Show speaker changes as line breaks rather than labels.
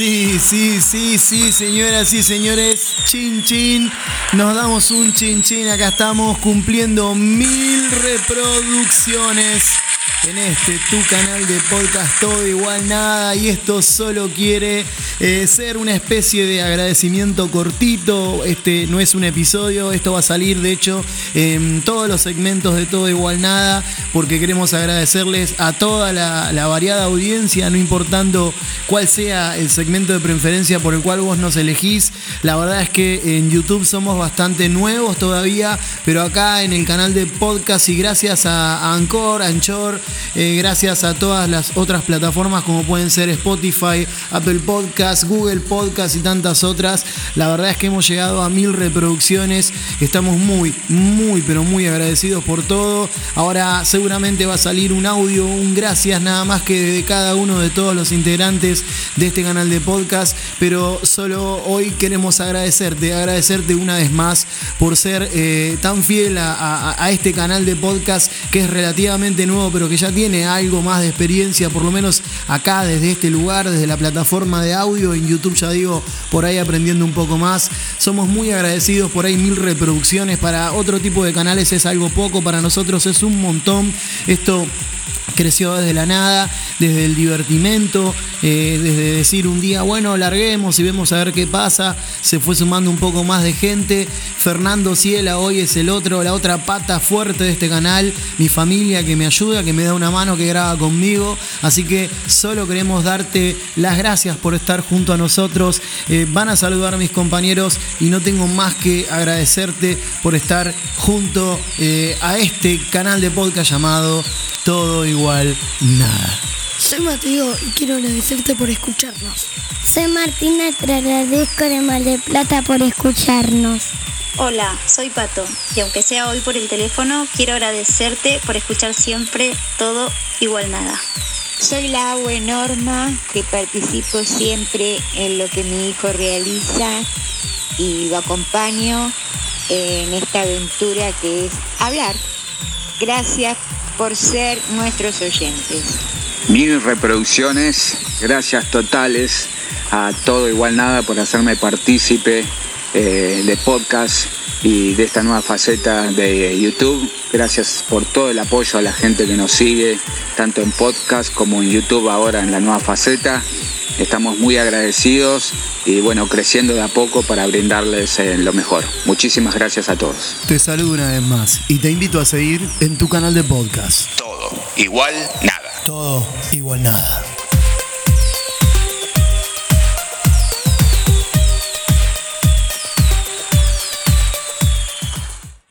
sí, sí, sí, señoras y señores. Chin chin. Nos damos un chin chin. Acá estamos cumpliendo mil reproducciones en este tu canal de podcast todo igual nada y esto solo quiere eh, ser una especie de agradecimiento cortito. Este no es un episodio esto va a salir de hecho en todos los segmentos de todo igual nada porque queremos agradecerles a toda la, la variada audiencia no importando cuál sea el segmento de preferencia por el cual vos nos elegís. La verdad es que en YouTube somos bastante nuevos todavía pero acá en el canal de podcast y gracias a Anchor, Anchor eh, gracias a todas las otras plataformas como pueden ser Spotify, Apple Podcast, Google Podcast y tantas otras. La verdad es que hemos llegado a mil reproducciones. Estamos muy, muy, pero muy agradecidos por todo. Ahora seguramente va a salir un audio, un gracias nada más que de cada uno de todos los integrantes de este canal de podcast. Pero solo hoy queremos agradecerte, agradecerte una vez más por ser eh, tan fiel a, a este canal de podcast que es relativamente nuevo, pero que ya tiene algo más de experiencia, por lo menos acá desde este lugar, desde la plataforma de audio, en YouTube ya digo, por ahí aprendiendo un poco más. Somos muy agradecidos, por ahí mil reproducciones, para otro tipo de canales es algo poco, para nosotros es un montón. Esto creció desde la nada, desde el divertimento, eh, desde decir un día, bueno, larguemos y vemos a ver qué pasa, se fue sumando un poco más de gente. Fernando Ciela hoy es el otro, la otra pata fuerte de este canal, mi familia que me ayuda, que me da una mano, que graba conmigo. Así que solo queremos darte las gracias por estar junto a nosotros. Eh, van a saludar a mis compañeros y no tengo más que agradecerte por estar junto eh, a este canal de podcast llamado Todo Igual Nada.
Soy Mateo y quiero agradecerte por escucharnos.
Soy Martina, te agradezco de Mar del Plata por escucharnos.
Hola, soy Pato y aunque sea hoy por el teléfono, quiero agradecerte por escuchar siempre todo igual nada.
Soy la agua Norma, que participo siempre en lo que mi hijo realiza y lo acompaño en esta aventura que es hablar. Gracias por ser nuestros oyentes.
Mil reproducciones, gracias totales a todo igual nada por hacerme partícipe eh, de podcast y de esta nueva faceta de YouTube. Gracias por todo el apoyo a la gente que nos sigue, tanto en podcast como en YouTube ahora en la nueva faceta. Estamos muy agradecidos y bueno, creciendo de a poco para brindarles eh, lo mejor. Muchísimas gracias a todos.
Te saludo una vez más y te invito a seguir en tu canal de podcast.
Todo igual nada.
Todo igual nada.